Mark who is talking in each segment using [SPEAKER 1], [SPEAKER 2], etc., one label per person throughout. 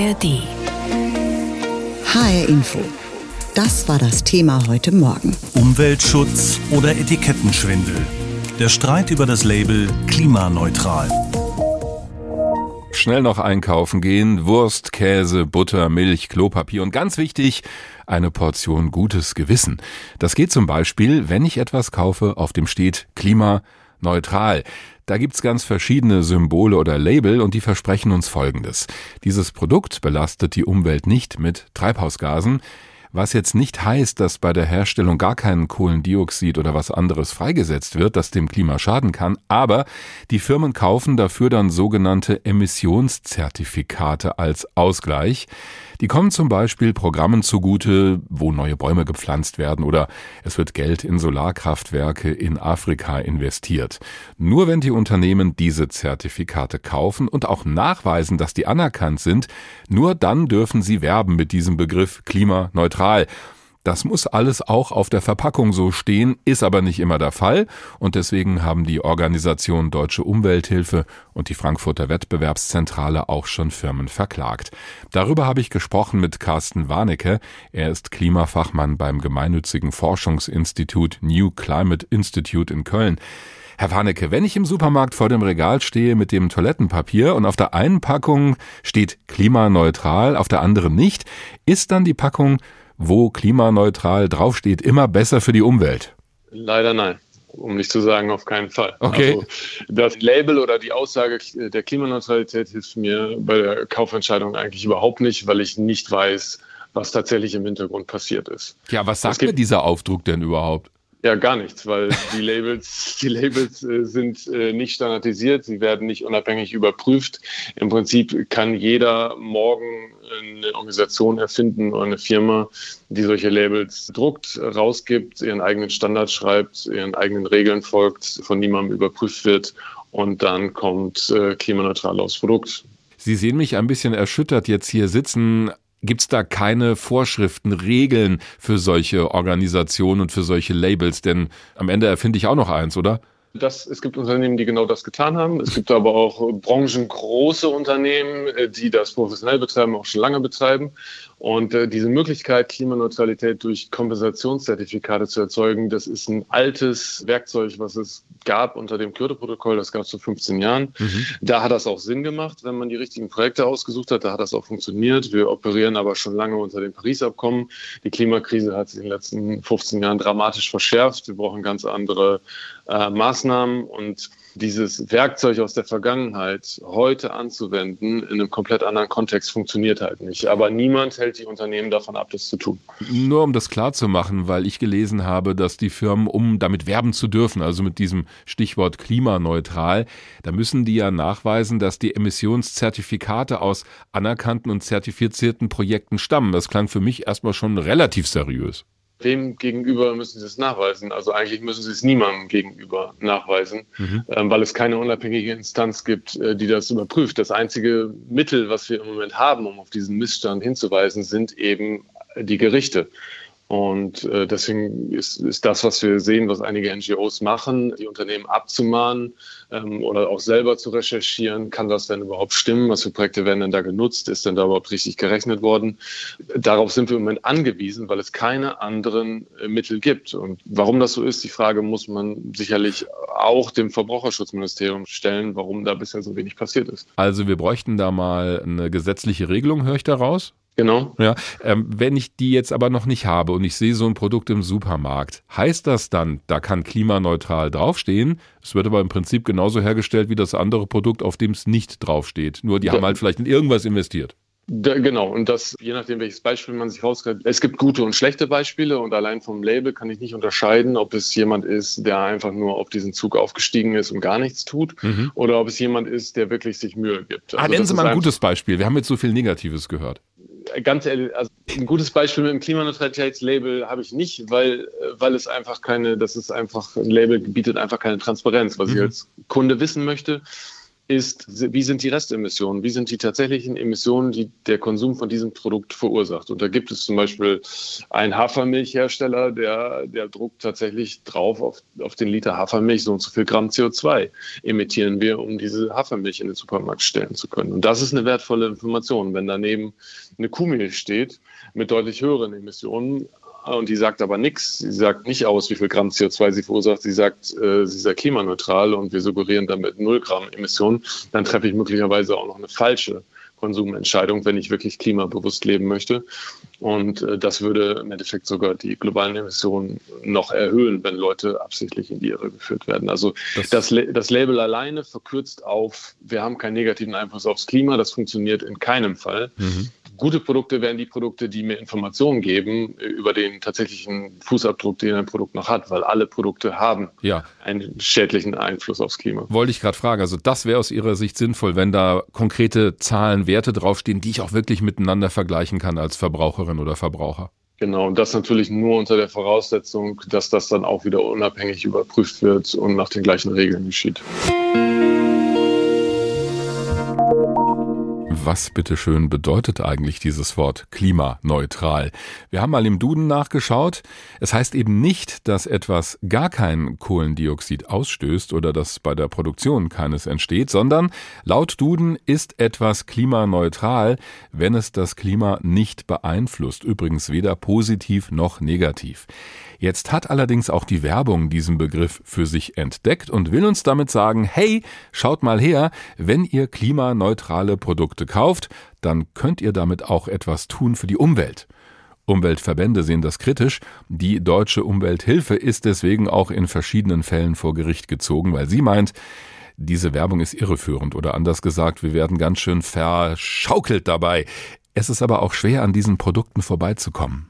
[SPEAKER 1] ARD.
[SPEAKER 2] HR Info. Das war das Thema heute Morgen.
[SPEAKER 3] Umweltschutz oder Etikettenschwindel. Der Streit über das Label klimaneutral.
[SPEAKER 4] Schnell noch einkaufen gehen, Wurst, Käse, Butter, Milch, Klopapier und ganz wichtig, eine Portion gutes Gewissen. Das geht zum Beispiel, wenn ich etwas kaufe, auf dem steht klimaneutral. Da gibt's ganz verschiedene Symbole oder Label und die versprechen uns Folgendes. Dieses Produkt belastet die Umwelt nicht mit Treibhausgasen, was jetzt nicht heißt, dass bei der Herstellung gar kein Kohlendioxid oder was anderes freigesetzt wird, das dem Klima schaden kann, aber die Firmen kaufen dafür dann sogenannte Emissionszertifikate als Ausgleich. Die kommen zum Beispiel Programmen zugute, wo neue Bäume gepflanzt werden oder es wird Geld in Solarkraftwerke in Afrika investiert. Nur wenn die Unternehmen diese Zertifikate kaufen und auch nachweisen, dass die anerkannt sind, nur dann dürfen sie werben mit diesem Begriff klimaneutral. Das muss alles auch auf der Verpackung so stehen, ist aber nicht immer der Fall und deswegen haben die Organisation Deutsche Umwelthilfe und die Frankfurter Wettbewerbszentrale auch schon Firmen verklagt. Darüber habe ich gesprochen mit Carsten Warnecke. Er ist Klimafachmann beim gemeinnützigen Forschungsinstitut New Climate Institute in Köln. Herr Warnecke, wenn ich im Supermarkt vor dem Regal stehe mit dem Toilettenpapier und auf der einen Packung steht klimaneutral, auf der anderen nicht, ist dann die Packung wo klimaneutral draufsteht, immer besser für die Umwelt?
[SPEAKER 5] Leider nein. Um nicht zu sagen, auf keinen Fall.
[SPEAKER 4] Okay.
[SPEAKER 5] Also das Label oder die Aussage der Klimaneutralität hilft mir bei der Kaufentscheidung eigentlich überhaupt nicht, weil ich nicht weiß, was tatsächlich im Hintergrund passiert ist.
[SPEAKER 4] Ja, was sagt mir dieser Aufdruck denn überhaupt?
[SPEAKER 5] Ja, gar nichts, weil die Labels, die Labels äh, sind äh, nicht standardisiert, sie werden nicht unabhängig überprüft. Im Prinzip kann jeder morgen eine Organisation erfinden oder eine Firma, die solche Labels druckt, rausgibt, ihren eigenen Standard schreibt, ihren eigenen Regeln folgt, von niemandem überprüft wird und dann kommt äh, klimaneutral aufs Produkt.
[SPEAKER 4] Sie sehen mich ein bisschen erschüttert jetzt hier sitzen. Gibt es da keine Vorschriften, Regeln für solche Organisationen und für solche Labels? Denn am Ende erfinde ich auch noch eins, oder?
[SPEAKER 5] Das, es gibt Unternehmen, die genau das getan haben. Es gibt aber auch branchengroße Unternehmen, äh, die das professionell betreiben, auch schon lange betreiben. Und äh, diese Möglichkeit, Klimaneutralität durch Kompensationszertifikate zu erzeugen, das ist ein altes Werkzeug, was es gab unter dem Kyoto-Protokoll. Das gab es vor 15 Jahren. Mhm. Da hat das auch Sinn gemacht, wenn man die richtigen Projekte ausgesucht hat. Da hat das auch funktioniert. Wir operieren aber schon lange unter dem Paris-Abkommen. Die Klimakrise hat sich in den letzten 15 Jahren dramatisch verschärft. Wir brauchen ganz andere äh, Maßnahmen und dieses Werkzeug aus der Vergangenheit heute anzuwenden in einem komplett anderen Kontext funktioniert halt nicht. Aber niemand hält die Unternehmen davon ab, das zu tun.
[SPEAKER 4] Nur um das klar zu machen, weil ich gelesen habe, dass die Firmen, um damit werben zu dürfen, also mit diesem Stichwort klimaneutral, da müssen die ja nachweisen, dass die Emissionszertifikate aus anerkannten und zertifizierten Projekten stammen. Das klang für mich erstmal schon relativ seriös.
[SPEAKER 5] Wem gegenüber müssen Sie es nachweisen? Also eigentlich müssen Sie es niemandem gegenüber nachweisen, mhm. ähm, weil es keine unabhängige Instanz gibt, äh, die das überprüft. Das einzige Mittel, was wir im Moment haben, um auf diesen Missstand hinzuweisen, sind eben die Gerichte. Und äh, deswegen ist, ist das, was wir sehen, was einige NGOs machen, die Unternehmen abzumahnen ähm, oder auch selber zu recherchieren, kann das denn überhaupt stimmen? Was für Projekte werden denn da genutzt? Ist denn da überhaupt richtig gerechnet worden? Darauf sind wir im Moment angewiesen, weil es keine anderen äh, Mittel gibt. Und warum das so ist, die Frage muss man sicherlich auch dem Verbraucherschutzministerium stellen, warum da bisher so wenig passiert ist.
[SPEAKER 4] Also wir bräuchten da mal eine gesetzliche Regelung, höre ich daraus?
[SPEAKER 5] Genau.
[SPEAKER 4] Ja, ähm, wenn ich die jetzt aber noch nicht habe und ich sehe so ein Produkt im Supermarkt, heißt das dann, da kann klimaneutral draufstehen? Es wird aber im Prinzip genauso hergestellt wie das andere Produkt, auf dem es nicht draufsteht. Nur die ja. haben halt vielleicht in irgendwas investiert.
[SPEAKER 5] Da, genau, und das, je nachdem, welches Beispiel man sich rausgreift. Es gibt gute und schlechte Beispiele und allein vom Label kann ich nicht unterscheiden, ob es jemand ist, der einfach nur auf diesen Zug aufgestiegen ist und gar nichts tut, mhm. oder ob es jemand ist, der wirklich sich Mühe gibt.
[SPEAKER 4] Ah, also, ah, nennen Sie mal ein gutes Beispiel. Wir haben jetzt so viel Negatives gehört
[SPEAKER 5] ganz ehrlich, also ein gutes Beispiel mit dem Klimaneutralitätslabel habe ich nicht, weil, weil es einfach keine, das ist einfach, ein Label bietet einfach keine Transparenz. Was mhm. ich als Kunde wissen möchte, ist, wie sind die Restemissionen? Wie sind die tatsächlichen Emissionen, die der Konsum von diesem Produkt verursacht? Und da gibt es zum Beispiel einen Hafermilchhersteller, der, der druckt tatsächlich drauf auf, auf den Liter Hafermilch so und so viel Gramm CO2 emittieren wir, um diese Hafermilch in den Supermarkt stellen zu können. Und das ist eine wertvolle Information. Wenn daneben eine Kuhmilch steht mit deutlich höheren Emissionen, und die sagt aber nichts. Sie sagt nicht aus, wie viel Gramm CO2 sie verursacht. Sie sagt, äh, sie sei klimaneutral und wir suggerieren damit 0 Gramm Emissionen. Dann treffe ich möglicherweise auch noch eine falsche Konsumentscheidung, wenn ich wirklich klimabewusst leben möchte. Und äh, das würde im Endeffekt sogar die globalen Emissionen noch erhöhen, wenn Leute absichtlich in die Irre geführt werden. Also das, das, das Label alleine verkürzt auf, wir haben keinen negativen Einfluss aufs Klima. Das funktioniert in keinem Fall. Mhm gute Produkte wären die Produkte, die mir Informationen geben über den tatsächlichen Fußabdruck, den ein Produkt noch hat, weil alle Produkte haben ja. einen schädlichen Einfluss aufs Klima.
[SPEAKER 4] Wollte ich gerade fragen. Also das wäre aus Ihrer Sicht sinnvoll, wenn da konkrete Zahlen, Werte draufstehen, die ich auch wirklich miteinander vergleichen kann als Verbraucherin oder Verbraucher.
[SPEAKER 5] Genau, und das natürlich nur unter der Voraussetzung, dass das dann auch wieder unabhängig überprüft wird und nach den gleichen Regeln geschieht.
[SPEAKER 4] Was bitteschön bedeutet eigentlich dieses Wort klimaneutral? Wir haben mal im Duden nachgeschaut. Es heißt eben nicht, dass etwas gar kein Kohlendioxid ausstößt oder dass bei der Produktion keines entsteht, sondern laut Duden ist etwas klimaneutral, wenn es das Klima nicht beeinflusst. Übrigens weder positiv noch negativ. Jetzt hat allerdings auch die Werbung diesen Begriff für sich entdeckt und will uns damit sagen, hey, schaut mal her, wenn ihr klimaneutrale Produkte kauft, dann könnt ihr damit auch etwas tun für die Umwelt. Umweltverbände sehen das kritisch. Die Deutsche Umwelthilfe ist deswegen auch in verschiedenen Fällen vor Gericht gezogen, weil sie meint, diese Werbung ist irreführend oder anders gesagt, wir werden ganz schön verschaukelt dabei. Es ist aber auch schwer, an diesen Produkten vorbeizukommen.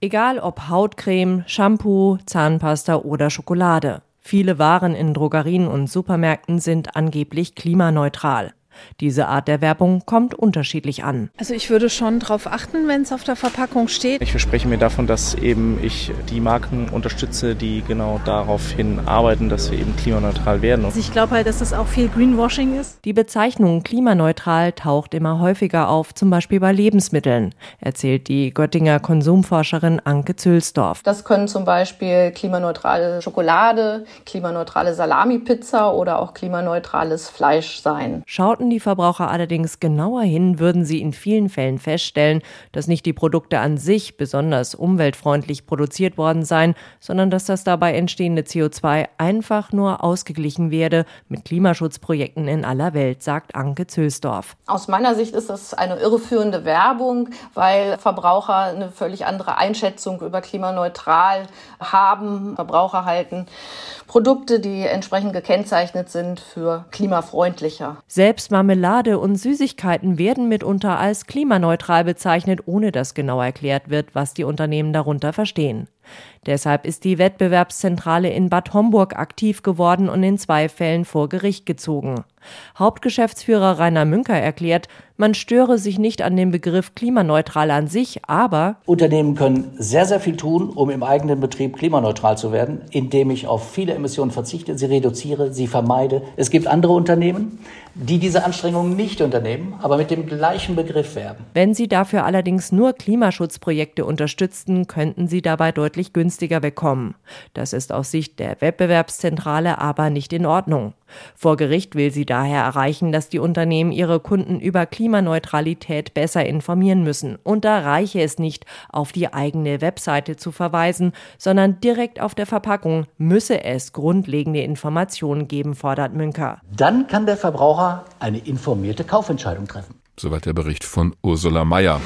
[SPEAKER 1] Egal ob Hautcreme, Shampoo, Zahnpasta oder Schokolade. Viele Waren in Drogerien und Supermärkten sind angeblich klimaneutral. Diese Art der Werbung kommt unterschiedlich an.
[SPEAKER 6] Also ich würde schon darauf achten, wenn es auf der Verpackung steht.
[SPEAKER 7] Ich verspreche mir davon, dass eben ich die Marken unterstütze, die genau darauf hin arbeiten, dass wir eben klimaneutral werden.
[SPEAKER 6] Also ich glaube halt, dass das auch viel Greenwashing ist.
[SPEAKER 1] Die Bezeichnung klimaneutral taucht immer häufiger auf, zum Beispiel bei Lebensmitteln, erzählt die Göttinger Konsumforscherin Anke Zülsdorf.
[SPEAKER 8] Das können zum Beispiel klimaneutrale Schokolade, klimaneutrale Salami-Pizza oder auch klimaneutrales Fleisch sein.
[SPEAKER 1] Schauten die Verbraucher allerdings genauer hin, würden sie in vielen Fällen feststellen, dass nicht die Produkte an sich besonders umweltfreundlich produziert worden seien, sondern dass das dabei entstehende CO2 einfach nur ausgeglichen werde mit Klimaschutzprojekten in aller Welt, sagt Anke Zülsdorf.
[SPEAKER 8] Aus meiner Sicht ist das eine irreführende Werbung, weil Verbraucher eine völlig andere Einschätzung über klimaneutral haben. Verbraucher halten Produkte, die entsprechend gekennzeichnet sind, für klimafreundlicher.
[SPEAKER 1] Selbst Marmelade und Süßigkeiten werden mitunter als klimaneutral bezeichnet, ohne dass genau erklärt wird, was die Unternehmen darunter verstehen. Deshalb ist die Wettbewerbszentrale in Bad Homburg aktiv geworden und in zwei Fällen vor Gericht gezogen. Hauptgeschäftsführer Rainer Münker erklärt, man störe sich nicht an dem Begriff klimaneutral an sich, aber
[SPEAKER 9] Unternehmen können sehr, sehr viel tun, um im eigenen Betrieb klimaneutral zu werden, indem ich auf viele Emissionen verzichte, sie reduziere, sie vermeide. Es gibt andere Unternehmen, die diese Anstrengungen nicht unternehmen, aber mit dem gleichen Begriff werben.
[SPEAKER 1] Wenn sie dafür allerdings nur Klimaschutzprojekte unterstützten, könnten sie dabei deutlich günstiger wegkommen. Das ist aus Sicht der Wettbewerbszentrale aber nicht in Ordnung. Vor Gericht will sie daher erreichen, dass die Unternehmen ihre Kunden über Klimaneutralität besser informieren müssen. Und da reiche es nicht, auf die eigene Webseite zu verweisen, sondern direkt auf der Verpackung müsse es grundlegende Informationen geben, fordert Münker.
[SPEAKER 9] Dann kann der Verbraucher eine informierte Kaufentscheidung treffen.
[SPEAKER 4] Soweit der Bericht von Ursula Mayer.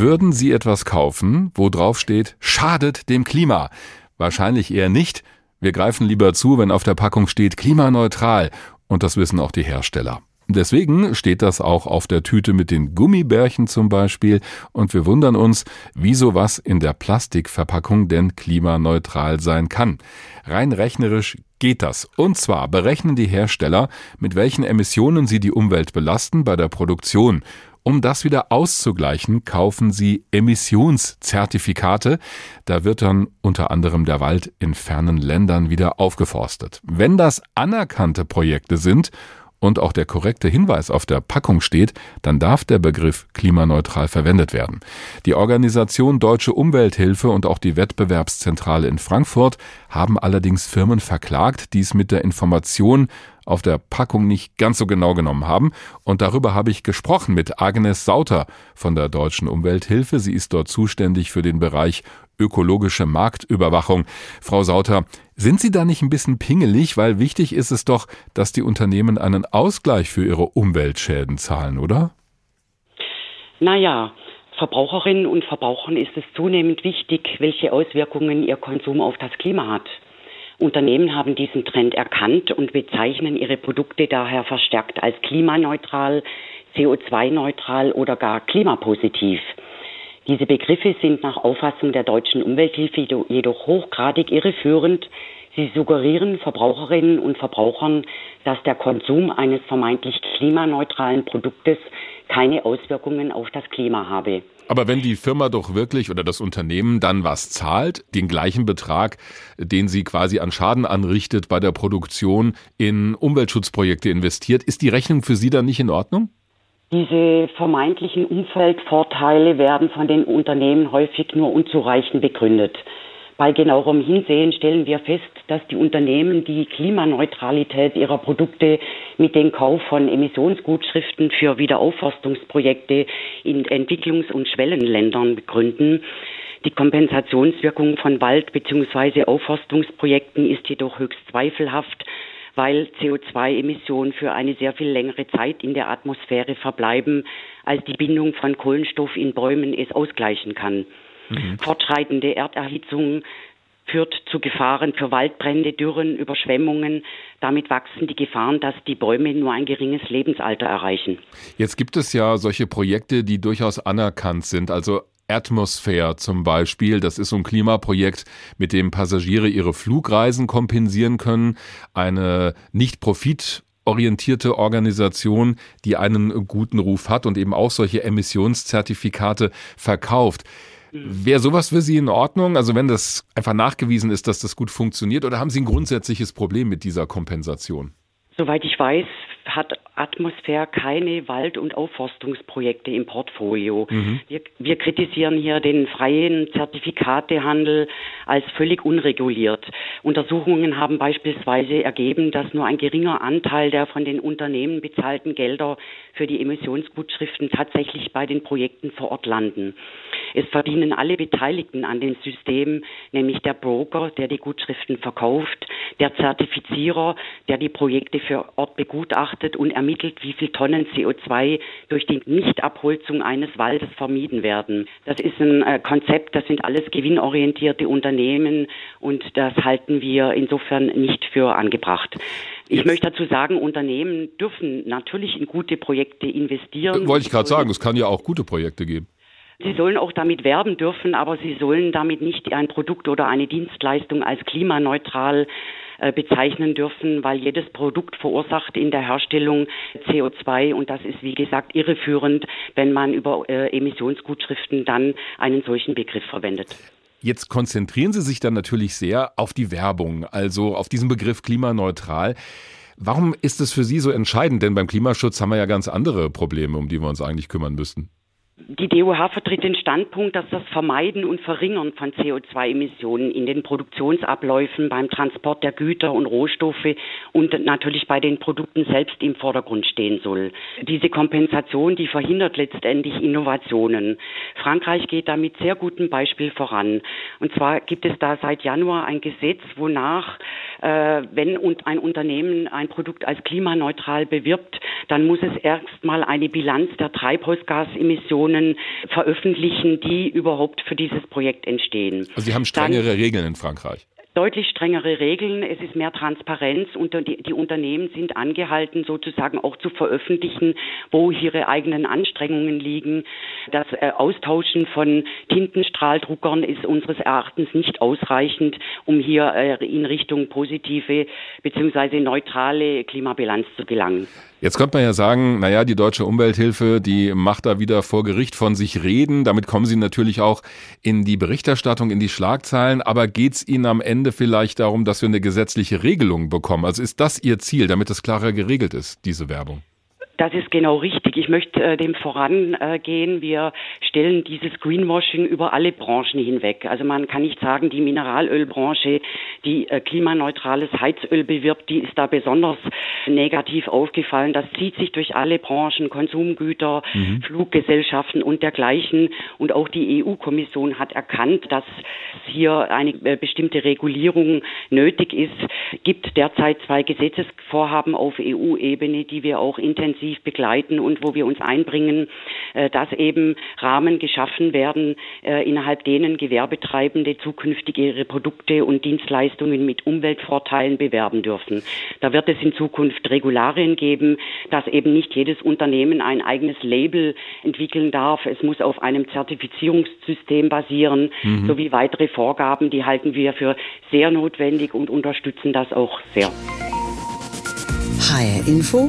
[SPEAKER 4] Würden Sie etwas kaufen, wo drauf steht, schadet dem Klima? Wahrscheinlich eher nicht. Wir greifen lieber zu, wenn auf der Packung steht klimaneutral. Und das wissen auch die Hersteller. Deswegen steht das auch auf der Tüte mit den Gummibärchen zum Beispiel und wir wundern uns, wieso was in der Plastikverpackung denn klimaneutral sein kann. Rein rechnerisch geht das. Und zwar berechnen die Hersteller, mit welchen Emissionen sie die Umwelt belasten bei der Produktion. Um das wieder auszugleichen, kaufen sie Emissionszertifikate. Da wird dann unter anderem der Wald in fernen Ländern wieder aufgeforstet. Wenn das anerkannte Projekte sind und auch der korrekte Hinweis auf der Packung steht, dann darf der Begriff klimaneutral verwendet werden. Die Organisation Deutsche Umwelthilfe und auch die Wettbewerbszentrale in Frankfurt haben allerdings Firmen verklagt, die es mit der Information auf der Packung nicht ganz so genau genommen haben. Und darüber habe ich gesprochen mit Agnes Sauter von der Deutschen Umwelthilfe. Sie ist dort zuständig für den Bereich ökologische Marktüberwachung. Frau Sauter, sind Sie da nicht ein bisschen pingelig, weil wichtig ist es doch, dass die Unternehmen einen Ausgleich für ihre Umweltschäden zahlen, oder?
[SPEAKER 10] Naja, Verbraucherinnen und Verbrauchern ist es zunehmend wichtig, welche Auswirkungen ihr Konsum auf das Klima hat. Unternehmen haben diesen Trend erkannt und bezeichnen ihre Produkte daher verstärkt als klimaneutral, CO2-neutral oder gar klimapositiv. Diese Begriffe sind nach Auffassung der deutschen Umwelthilfe jedoch hochgradig irreführend. Sie suggerieren Verbraucherinnen und Verbrauchern, dass der Konsum eines vermeintlich klimaneutralen Produktes keine Auswirkungen auf das Klima habe.
[SPEAKER 4] Aber wenn die Firma doch wirklich oder das Unternehmen dann was zahlt, den gleichen Betrag, den sie quasi an Schaden anrichtet bei der Produktion in Umweltschutzprojekte investiert, ist die Rechnung für Sie dann nicht in Ordnung?
[SPEAKER 10] Diese vermeintlichen Umweltvorteile werden von den Unternehmen häufig nur unzureichend begründet. Bei genauerem Hinsehen stellen wir fest, dass die Unternehmen die Klimaneutralität ihrer Produkte mit dem Kauf von Emissionsgutschriften für Wiederaufforstungsprojekte in Entwicklungs- und Schwellenländern begründen. Die Kompensationswirkung von Wald- bzw. Aufforstungsprojekten ist jedoch höchst zweifelhaft weil CO2-Emissionen für eine sehr viel längere Zeit in der Atmosphäre verbleiben, als die Bindung von Kohlenstoff in Bäumen es ausgleichen kann. Mhm. Fortschreitende Erderhitzung führt zu Gefahren für Waldbrände, Dürren, Überschwemmungen. Damit wachsen die Gefahren, dass die Bäume nur ein geringes Lebensalter erreichen.
[SPEAKER 4] Jetzt gibt es ja solche Projekte, die durchaus anerkannt sind. Also Atmosphere zum Beispiel. Das ist so ein Klimaprojekt, mit dem Passagiere ihre Flugreisen kompensieren können. Eine nicht profit orientierte Organisation, die einen guten Ruf hat und eben auch solche Emissionszertifikate verkauft. Wäre sowas für Sie in Ordnung? Also wenn das einfach nachgewiesen ist, dass das gut funktioniert, oder haben Sie ein grundsätzliches Problem mit dieser Kompensation?
[SPEAKER 10] Soweit ich weiß, hat Atmosphäre keine Wald- und Aufforstungsprojekte im Portfolio. Mhm. Wir, wir, kritisieren hier den freien Zertifikatehandel als völlig unreguliert. Untersuchungen haben beispielsweise ergeben, dass nur ein geringer Anteil der von den Unternehmen bezahlten Gelder für die Emissionsgutschriften tatsächlich bei den Projekten vor Ort landen. Es verdienen alle Beteiligten an dem System, nämlich der Broker, der die Gutschriften verkauft, der Zertifizierer, der die Projekte für Ort begutachtet und ermittelt, wie viel Tonnen CO2 durch die Nichtabholzung eines Waldes vermieden werden. Das ist ein äh, Konzept, das sind alles gewinnorientierte Unternehmen und das halten wir insofern nicht für angebracht. Ich möchte dazu sagen, Unternehmen dürfen natürlich in gute Projekte investieren.
[SPEAKER 4] Wollte ich gerade sagen, es kann ja auch gute Projekte geben.
[SPEAKER 10] Sie sollen auch damit werben dürfen, aber sie sollen damit nicht ein Produkt oder eine Dienstleistung als klimaneutral äh, bezeichnen dürfen, weil jedes Produkt verursacht in der Herstellung CO2 und das ist wie gesagt irreführend, wenn man über äh, Emissionsgutschriften dann einen solchen Begriff verwendet.
[SPEAKER 4] Jetzt konzentrieren Sie sich dann natürlich sehr auf die Werbung, also auf diesen Begriff klimaneutral. Warum ist es für Sie so entscheidend? Denn beim Klimaschutz haben wir ja ganz andere Probleme, um die wir uns eigentlich kümmern müssten.
[SPEAKER 10] Die DOH vertritt den Standpunkt, dass das Vermeiden und Verringern von CO2-Emissionen in den Produktionsabläufen beim Transport der Güter und Rohstoffe und natürlich bei den Produkten selbst im Vordergrund stehen soll. Diese Kompensation, die verhindert letztendlich Innovationen. Frankreich geht da mit sehr gutem Beispiel voran. Und zwar gibt es da seit Januar ein Gesetz, wonach, äh, wenn ein Unternehmen ein Produkt als klimaneutral bewirbt, dann muss es erstmal eine Bilanz der Treibhausgasemissionen Informationen veröffentlichen, die überhaupt für dieses Projekt entstehen.
[SPEAKER 4] Also Sie haben strengere Dann, Regeln in Frankreich.
[SPEAKER 10] Deutlich strengere Regeln, es ist mehr Transparenz und die, Unternehmen sind angehalten, sozusagen auch zu veröffentlichen, wo ihre eigenen Anstrengungen liegen. Das äh, Austauschen von Tintenstrahldruckern ist unseres Erachtens nicht ausreichend, um hier äh, in Richtung positive bzw. neutrale Klimabilanz zu gelangen.
[SPEAKER 4] Jetzt könnte man ja sagen, naja, die deutsche Umwelthilfe, die macht da wieder vor Gericht von sich reden. Damit kommen sie natürlich auch in die Berichterstattung, in die Schlagzeilen. Aber geht es Ihnen am Ende vielleicht darum, dass wir eine gesetzliche Regelung bekommen? Also ist das Ihr Ziel, damit es klarer geregelt ist, diese Werbung?
[SPEAKER 10] Das ist genau richtig. Ich möchte äh, dem vorangehen. Wir stellen dieses Greenwashing über alle Branchen hinweg. Also man kann nicht sagen, die Mineralölbranche, die äh, klimaneutrales Heizöl bewirbt, die ist da besonders negativ aufgefallen. Das zieht sich durch alle Branchen, Konsumgüter, mhm. Fluggesellschaften und dergleichen. Und auch die EU-Kommission hat erkannt, dass hier eine äh, bestimmte Regulierung nötig ist. Gibt derzeit zwei Gesetzesvorhaben auf EU-Ebene, die wir auch intensiv intensiv begleiten und wo wir uns einbringen, äh, dass eben Rahmen geschaffen werden, äh, innerhalb denen Gewerbetreibende zukünftig ihre Produkte und Dienstleistungen mit Umweltvorteilen bewerben dürfen. Da wird es in Zukunft Regularien geben, dass eben nicht jedes Unternehmen ein eigenes Label entwickeln darf. Es muss auf einem Zertifizierungssystem basieren, mhm. sowie weitere Vorgaben, die halten wir für sehr notwendig und unterstützen das auch sehr.
[SPEAKER 2] HR Info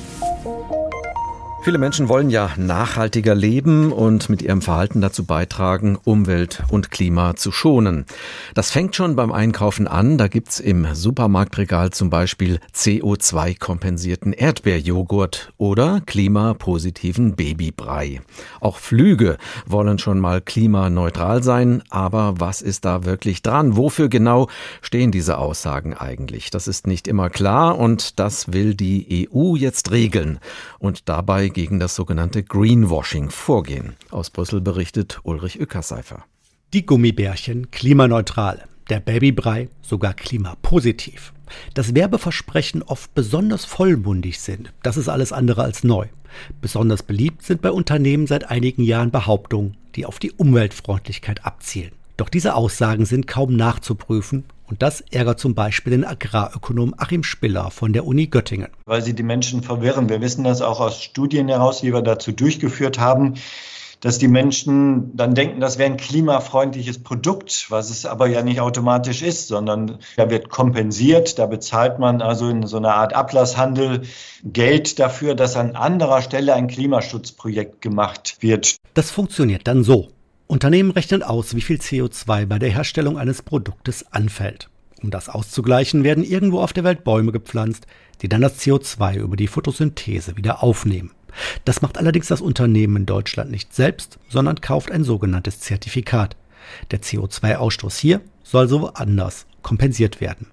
[SPEAKER 11] Viele Menschen wollen ja nachhaltiger leben und mit ihrem Verhalten dazu beitragen, Umwelt und Klima zu schonen. Das fängt schon beim Einkaufen an. Da gibt's im Supermarktregal zum Beispiel CO2-kompensierten Erdbeerjoghurt oder klimapositiven Babybrei. Auch Flüge wollen schon mal klimaneutral sein. Aber was ist da wirklich dran? Wofür genau stehen diese Aussagen eigentlich? Das ist nicht immer klar und das will die EU jetzt regeln. Und dabei gegen das sogenannte Greenwashing vorgehen. Aus Brüssel berichtet Ulrich Ückerseifer.
[SPEAKER 12] Die Gummibärchen klimaneutral, der Babybrei sogar klimapositiv. Dass Werbeversprechen oft besonders vollmundig sind, das ist alles andere als neu. Besonders beliebt sind bei Unternehmen seit einigen Jahren Behauptungen, die auf die Umweltfreundlichkeit abzielen. Doch diese Aussagen sind kaum nachzuprüfen und das ärgert zum Beispiel den Agrarökonom Achim Spiller von der Uni Göttingen.
[SPEAKER 13] Weil sie die Menschen verwirren. Wir wissen das auch aus Studien heraus, die wir dazu durchgeführt haben dass die Menschen dann denken, das wäre ein klimafreundliches Produkt, was es aber ja nicht automatisch ist, sondern da wird kompensiert, da bezahlt man also in so einer Art Ablasshandel Geld dafür, dass an anderer Stelle ein Klimaschutzprojekt gemacht wird.
[SPEAKER 12] Das funktioniert dann so. Unternehmen rechnen aus, wie viel CO2 bei der Herstellung eines Produktes anfällt. Um das auszugleichen, werden irgendwo auf der Welt Bäume gepflanzt, die dann das CO2 über die Photosynthese wieder aufnehmen. Das macht allerdings das Unternehmen in Deutschland nicht selbst, sondern kauft ein sogenanntes Zertifikat. Der CO2-Ausstoß hier soll so anders kompensiert werden.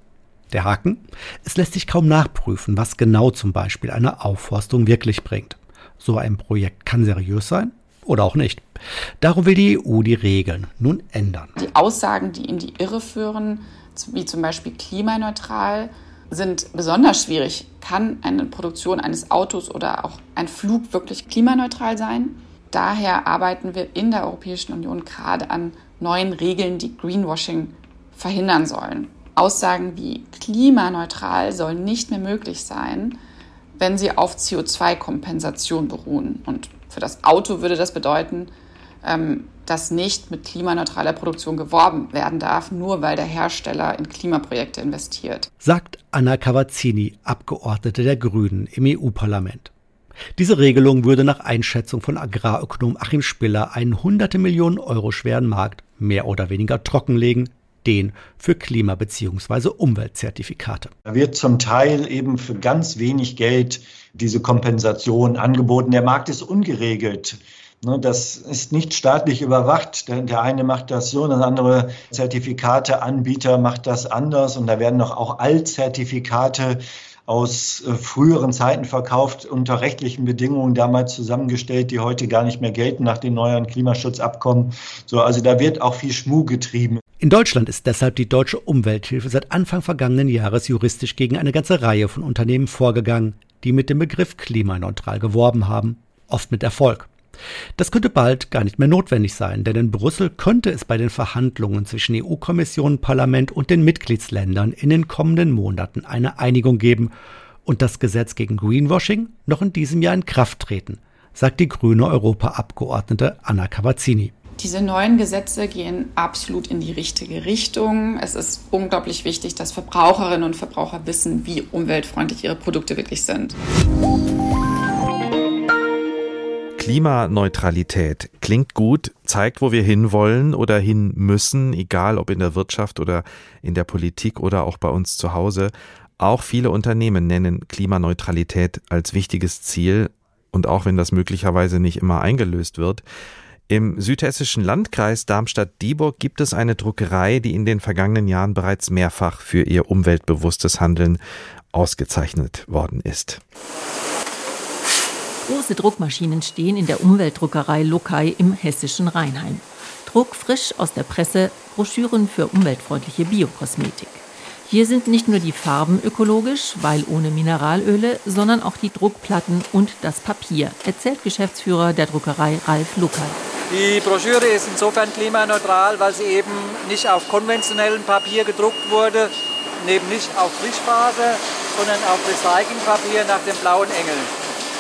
[SPEAKER 12] Der Haken? Es lässt sich kaum nachprüfen, was genau zum Beispiel eine Aufforstung wirklich bringt. So ein Projekt kann seriös sein, oder auch nicht. Darum will die EU die Regeln nun ändern.
[SPEAKER 14] Die Aussagen, die in die Irre führen, wie zum Beispiel klimaneutral, sind besonders schwierig. Kann eine Produktion eines Autos oder auch ein Flug wirklich klimaneutral sein? Daher arbeiten wir in der Europäischen Union gerade an neuen Regeln, die Greenwashing verhindern sollen. Aussagen wie klimaneutral sollen nicht mehr möglich sein, wenn sie auf CO2-Kompensation beruhen. Und für das Auto würde das bedeuten, ähm, dass nicht mit klimaneutraler Produktion geworben werden darf, nur weil der Hersteller in Klimaprojekte investiert.
[SPEAKER 12] Sagt Anna Cavazzini, Abgeordnete der Grünen im EU-Parlament. Diese Regelung würde nach Einschätzung von Agrarökonom Achim Spiller einen hunderte Millionen Euro schweren Markt mehr oder weniger trockenlegen, den für Klima- bzw. Umweltzertifikate.
[SPEAKER 13] Da wird zum Teil eben für ganz wenig Geld diese Kompensation angeboten. Der Markt ist ungeregelt. Ne, das ist nicht staatlich überwacht. Der eine macht das so, der andere Zertifikateanbieter macht das anders. Und da werden noch auch Altzertifikate aus äh, früheren Zeiten verkauft, unter rechtlichen Bedingungen damals zusammengestellt, die heute gar nicht mehr gelten nach den neuen Klimaschutzabkommen. So, also da wird auch viel Schmuh getrieben.
[SPEAKER 12] In Deutschland ist deshalb die deutsche Umwelthilfe seit Anfang vergangenen Jahres juristisch gegen eine ganze Reihe von Unternehmen vorgegangen, die mit dem Begriff klimaneutral geworben haben, oft mit Erfolg. Das könnte bald gar nicht mehr notwendig sein, denn in Brüssel könnte es bei den Verhandlungen zwischen EU-Kommission, Parlament und den Mitgliedsländern in den kommenden Monaten eine Einigung geben und das Gesetz gegen Greenwashing noch in diesem Jahr in Kraft treten, sagt die grüne Europaabgeordnete Anna Cavazzini.
[SPEAKER 14] Diese neuen Gesetze gehen absolut in die richtige Richtung. Es ist unglaublich wichtig, dass Verbraucherinnen und Verbraucher wissen, wie umweltfreundlich ihre Produkte wirklich sind.
[SPEAKER 15] Klimaneutralität klingt gut, zeigt, wo wir hinwollen oder hin müssen, egal ob in der Wirtschaft oder in der Politik oder auch bei uns zu Hause. Auch viele Unternehmen nennen Klimaneutralität als wichtiges Ziel und auch wenn das möglicherweise nicht immer eingelöst wird. Im südhessischen Landkreis Darmstadt-Dieburg gibt es eine Druckerei, die in den vergangenen Jahren bereits mehrfach für ihr umweltbewusstes Handeln ausgezeichnet worden ist.
[SPEAKER 16] Große Druckmaschinen stehen in der Umweltdruckerei Lokai im hessischen Rheinheim. Druck frisch aus der Presse, Broschüren für umweltfreundliche Biokosmetik. Hier sind nicht nur die Farben ökologisch, weil ohne Mineralöle, sondern auch die Druckplatten und das Papier, erzählt Geschäftsführer der Druckerei Ralf Lukai.
[SPEAKER 17] Die Broschüre ist insofern klimaneutral, weil sie eben nicht auf konventionellem Papier gedruckt wurde, eben nicht auf Frischfaser, sondern auf Recyclingpapier nach dem blauen Engel.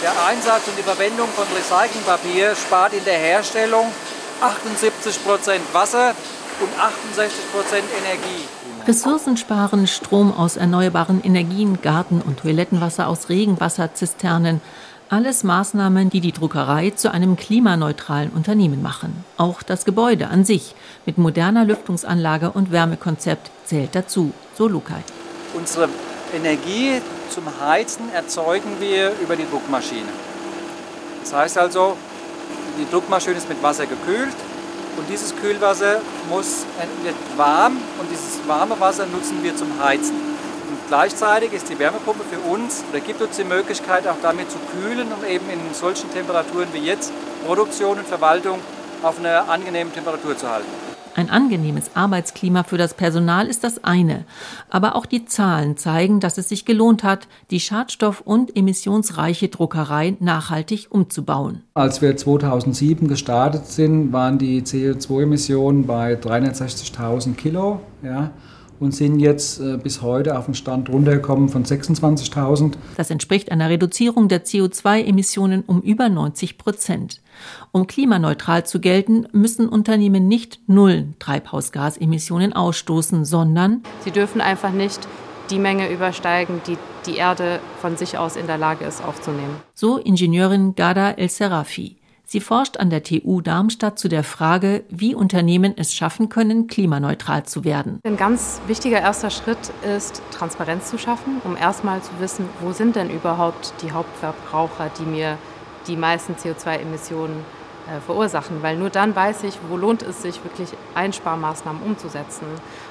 [SPEAKER 17] Der Einsatz und die Verwendung von Recyclingpapier spart in der Herstellung 78% Wasser und 68 Energie.
[SPEAKER 16] Ressourcen sparen, Strom aus erneuerbaren Energien, Garten- und Toilettenwasser aus Regenwasserzisternen. Alles Maßnahmen, die die Druckerei zu einem klimaneutralen Unternehmen machen. Auch das Gebäude an sich mit moderner Lüftungsanlage und Wärmekonzept zählt dazu, so Lukai.
[SPEAKER 17] Unsere Energie zum Heizen erzeugen wir über die Druckmaschine. Das heißt also, die Druckmaschine ist mit Wasser gekühlt und dieses Kühlwasser muss, wird warm und dieses warme Wasser nutzen wir zum Heizen. Und gleichzeitig ist die Wärmepumpe für uns oder gibt uns die Möglichkeit auch damit zu kühlen, um eben in solchen Temperaturen wie jetzt Produktion und Verwaltung auf einer angenehmen Temperatur zu halten.
[SPEAKER 16] Ein angenehmes Arbeitsklima für das Personal ist das eine. Aber auch die Zahlen zeigen, dass es sich gelohnt hat, die schadstoff- und emissionsreiche Druckerei nachhaltig umzubauen.
[SPEAKER 18] Als wir 2007 gestartet sind, waren die CO2-Emissionen bei 360.000 Kilo. Ja und sind jetzt äh, bis heute auf den Stand runtergekommen von 26.000.
[SPEAKER 16] Das entspricht einer Reduzierung der CO2-Emissionen um über 90 Prozent. Um klimaneutral zu gelten, müssen Unternehmen nicht null Treibhausgasemissionen ausstoßen, sondern
[SPEAKER 19] sie dürfen einfach nicht die Menge übersteigen, die die Erde von sich aus in der Lage ist aufzunehmen.
[SPEAKER 16] So Ingenieurin Gada El-Serafi. Sie forscht an der TU Darmstadt zu der Frage, wie Unternehmen es schaffen können, klimaneutral zu werden.
[SPEAKER 19] Ein ganz wichtiger erster Schritt ist, Transparenz zu schaffen, um erstmal zu wissen, wo sind denn überhaupt die Hauptverbraucher, die mir die meisten CO2-Emissionen äh, verursachen, weil nur dann weiß ich, wo lohnt es sich wirklich Einsparmaßnahmen umzusetzen.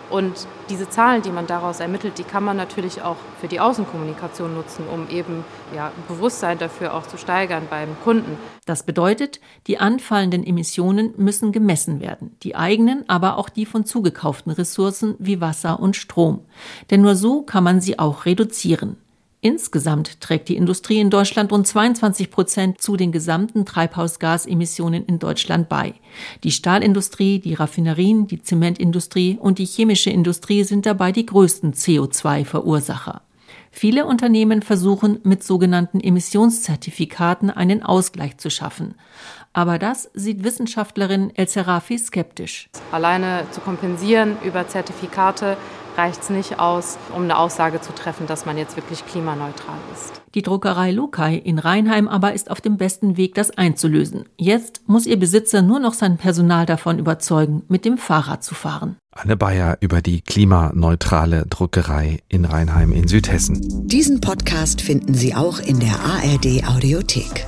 [SPEAKER 19] Und diese Zahlen, die man daraus ermittelt, die kann man natürlich auch für die Außenkommunikation nutzen, um eben ja, Bewusstsein dafür auch zu steigern beim Kunden.
[SPEAKER 16] Das bedeutet, die anfallenden Emissionen müssen gemessen werden, die eigenen, aber auch die von zugekauften Ressourcen wie Wasser und Strom. Denn nur so kann man sie auch reduzieren. Insgesamt trägt die Industrie in Deutschland rund 22 Prozent zu den gesamten Treibhausgasemissionen in Deutschland bei. Die Stahlindustrie, die Raffinerien, die Zementindustrie und die chemische Industrie sind dabei die größten CO2-Verursacher. Viele Unternehmen versuchen mit sogenannten Emissionszertifikaten einen Ausgleich zu schaffen. Aber das sieht Wissenschaftlerin El Serafi skeptisch.
[SPEAKER 19] Alleine zu kompensieren über Zertifikate reicht es nicht aus, um eine Aussage zu treffen, dass man jetzt wirklich klimaneutral ist.
[SPEAKER 16] Die Druckerei Lukai in Rheinheim aber ist auf dem besten Weg, das einzulösen. Jetzt muss ihr Besitzer nur noch sein Personal davon überzeugen, mit dem Fahrrad zu fahren.
[SPEAKER 15] Anne Bayer über die klimaneutrale Druckerei in Rheinheim in Südhessen.
[SPEAKER 2] Diesen Podcast finden Sie auch in der ARD Audiothek.